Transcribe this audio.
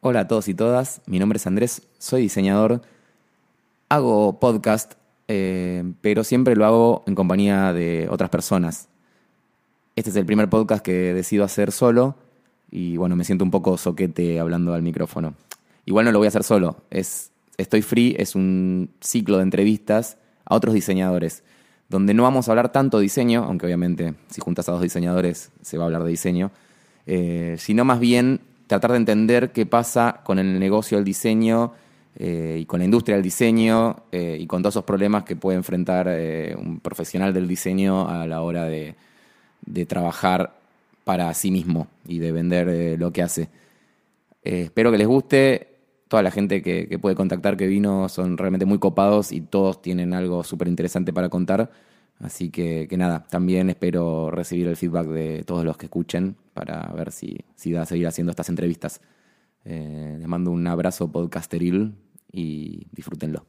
Hola a todos y todas, mi nombre es Andrés, soy diseñador, hago podcast, eh, pero siempre lo hago en compañía de otras personas. Este es el primer podcast que decido hacer solo y bueno, me siento un poco soquete hablando al micrófono. Igual no lo voy a hacer solo, es, Estoy Free es un ciclo de entrevistas a otros diseñadores, donde no vamos a hablar tanto de diseño, aunque obviamente si juntas a dos diseñadores se va a hablar de diseño, eh, sino más bien tratar de entender qué pasa con el negocio del diseño eh, y con la industria del diseño eh, y con todos esos problemas que puede enfrentar eh, un profesional del diseño a la hora de, trabajar para sí mismo y de vender lo que hace. espero que les guste. Toda la gente que, que, puede contactar que vino son realmente muy copados y todos tienen algo súper interesante para contar. Así que, que, nada, también espero recibir el feedback de todos los que escuchen para ver si, si da a seguir haciendo estas entrevistas. Eh, les mando un abrazo podcasteril y disfrútenlo.